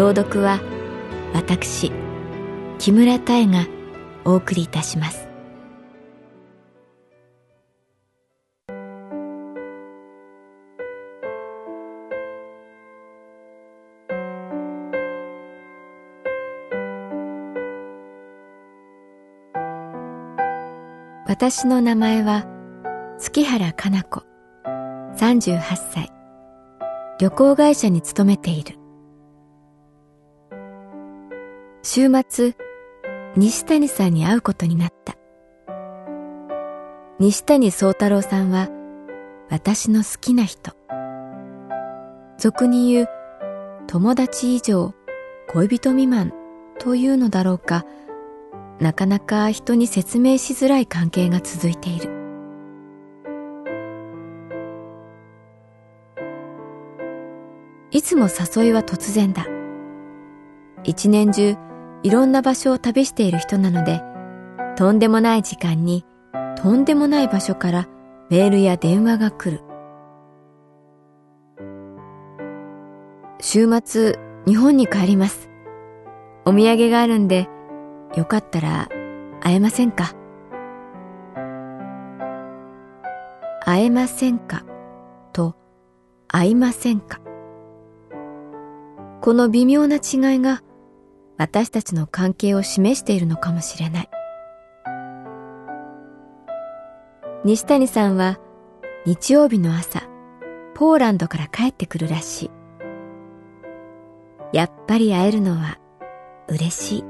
朗読は私木村多江がお送りいたします。私の名前は月原かな子38歳。旅行会社に勤めている。週末西谷さんに会うことになった。西谷宗太郎さんは私の好きな人。俗に言う友達以上恋人未満というのだろうか。なかなか人に説明しづらい関係が続いている。いつも誘いは突然だ。一年中いろんな場所を旅している人なのでとんでもない時間にとんでもない場所からメールや電話が来る。週末日本に帰ります。お土産があるんでよかったら会えませんか？会えませんか？と会いませんか？この微妙な違いが私たちの関係を示しているのかもしれない。西谷さんは日曜日の朝ポーランドから帰ってくるらしい。やっぱり会えるのは嬉しい。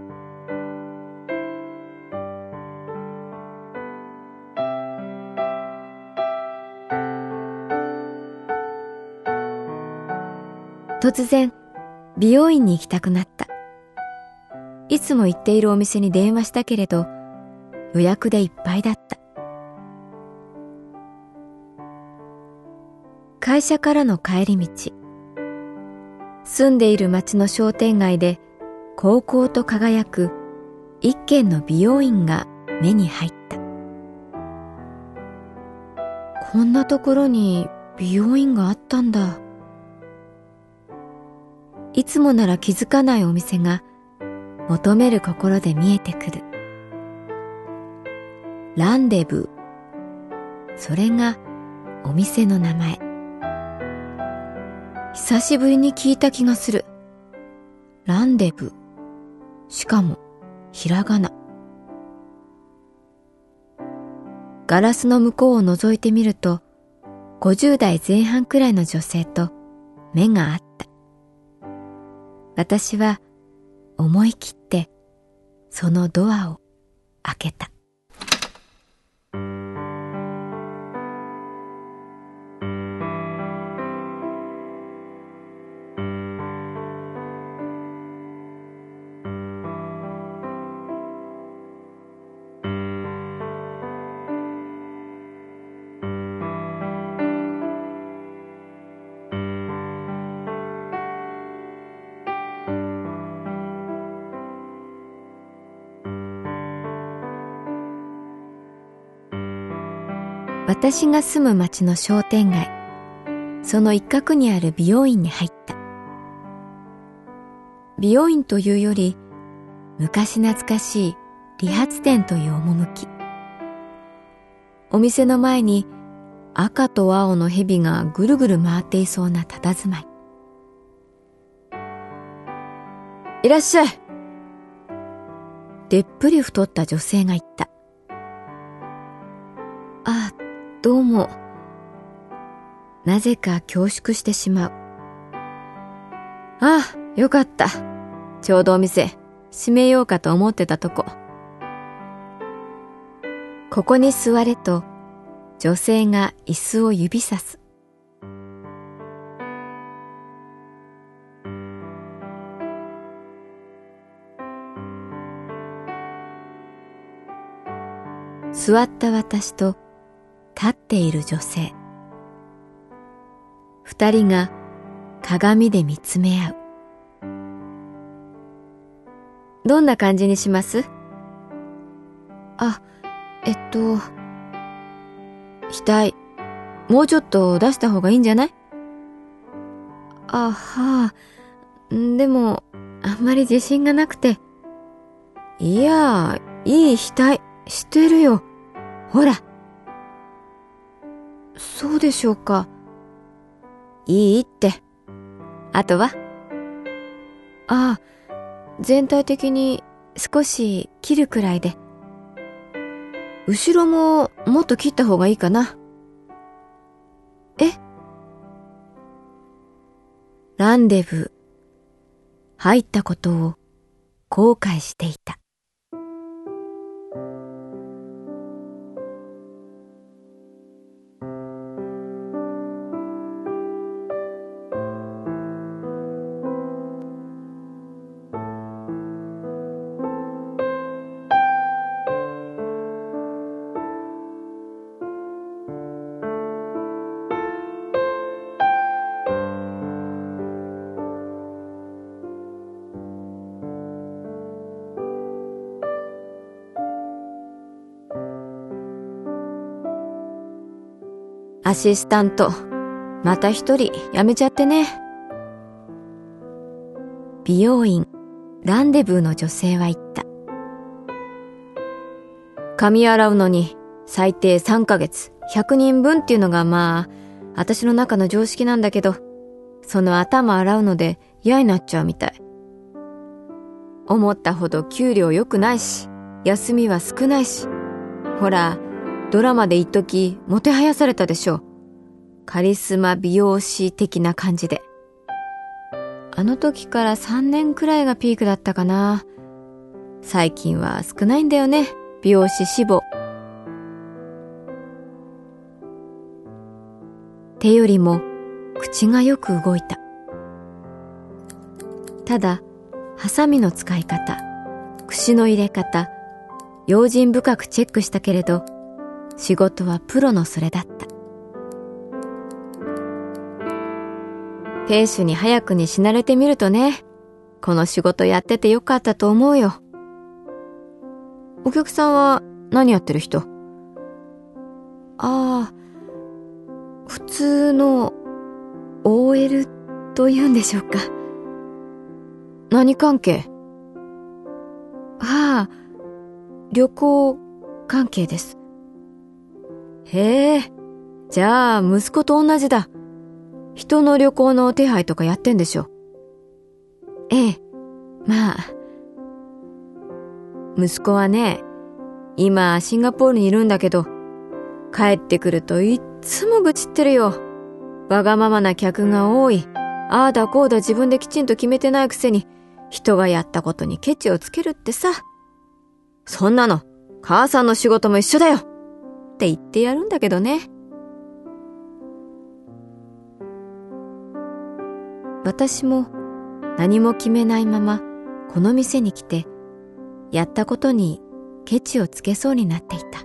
突然美容院に行きたくなった。いつも行っているお店に電話したけれど、予約でいっぱいだった。会社からの帰り道。住んでいる町の商店街で、高校と輝く一軒の美容院が目に入った。こんなところに美容院があったんだ。いつもなら気づかないお店が求める心で見えてくる。ランデブー。それがお店の名前。久しぶりに聞いた気がする。ランデブー。しかも、ひらがな。ガラスの向こうを覗いてみると、50代前半くらいの女性と目があった。私は思い切ってそのドアを開けた。私が住む町の商店街、その一角にある美容院に入った。美容院というより、昔懐かしい理髪店という趣。お店の前に赤と青の蛇がぐるぐる回っていそうな佇まい。いらっしゃい。でっぷり太った女性が言った。も。なぜか恐縮してしまう。ああ、よかった。ちょうどお店、閉めようかと思ってたとこ。ここに座れと、女性が椅子を指さす。座った私と立っている女性。二人が鏡で見つめ合う。どんな感じにします？あ、えっと、額、もうちょっと出した方がいいんじゃない？あはあ、でも、あんまり自信がなくて。いや、いい額、してるよ。ほら。そうでしょうか。いいって。あとは？ああ、全体的に少し切るくらいで。後ろももっと切った方がいいかな。え？ランデブ。入ったことを後悔していた。アシスタント、また一人辞めちゃってね。美容院、ランデブーの女性は言った。髪洗うのに最低3ヶ月、100人分っていうのがまあ、私の中の常識なんだけど、その頭洗うので嫌になっちゃうみたい。思ったほど給料良くないし、休みは少ないし、ほら、ドラマで一時もてはやされたでしょう。カリスマ美容師的な感じで。あの時から3年くらいがピークだったかな。最近は少ないんだよね、美容師志望。手よりも口がよく動いた。ただ、ハサミの使い方、串の入れ方、用心深くチェックしたけれど、仕事はプロのそれだった。亭主に早くに死なれてみるとね、この仕事やっててよかったと思うよ。お客さんは何やってる人？ああ、普通の OL と言うんでしょうか。何関係？ああ、旅行関係です。へえ、じゃあ息子と同じだ。人の旅行の手配とかやってんでしょ。ええ、まあ。息子はね、今シンガポールにいるんだけど、帰ってくるといっつも愚痴ってるよ。わがままな客が多い。ああだこうだ自分できちんと決めてないくせに、人がやったことにケチをつけるってさ。そんなの、母さんの仕事も一緒だよって言ってやるんだけどね。私も何も決めないままこの店に来てやったことにケチをつけそうになっていた。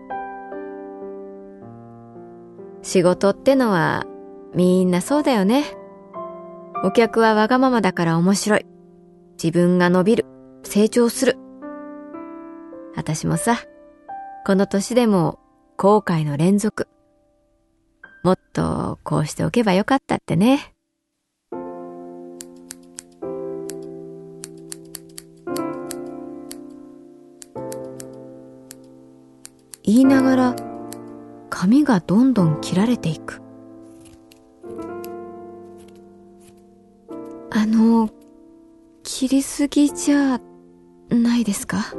仕事ってのはみんなそうだよね。お客はわがままだから面白い。自分が伸びる。成長する。私もさこの年でも後悔の連続。もっとこうしておけばよかったってね。言いながら髪がどんどん切られていく。あの切りすぎじゃないですか？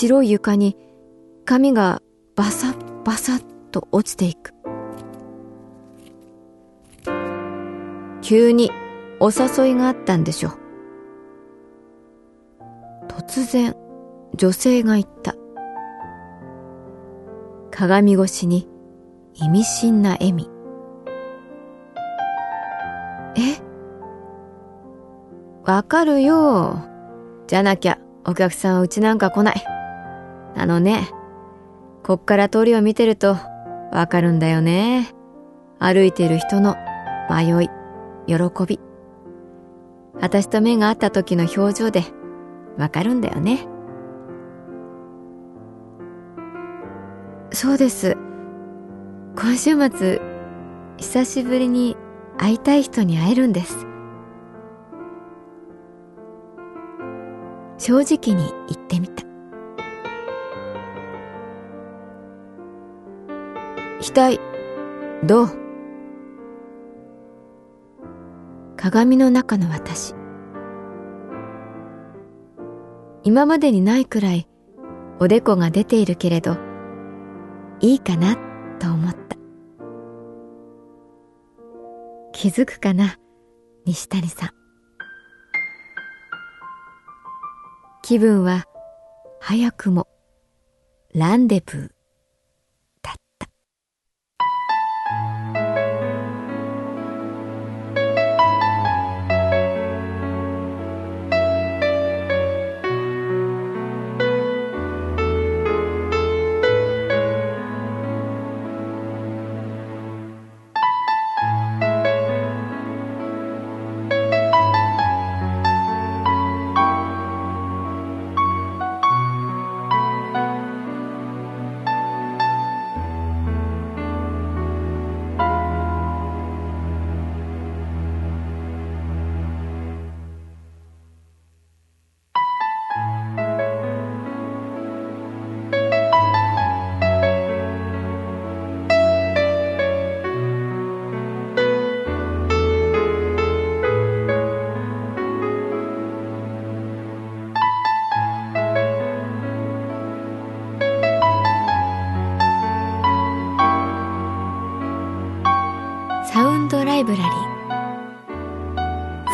白い床に髪がバサッバサッと落ちていく。急にお誘いがあったんでしょう。突然女性が言った。鏡越しに意味深な笑みえ？わかるよじゃなきゃお客さんはうちなんか来ない。あのねこっから通りを見てるとわかるんだよね。歩いてる人の迷い喜び。私と目が合った時の表情でわかるんだよね。そうです。今週末久しぶりに会いたい人に会えるんです。正直に言ってみた。額どう？鏡の中の私。今までにないくらいおでこが出ているけれどいいかなと思った。気づくかな西谷さん。気分は早くもランデブー。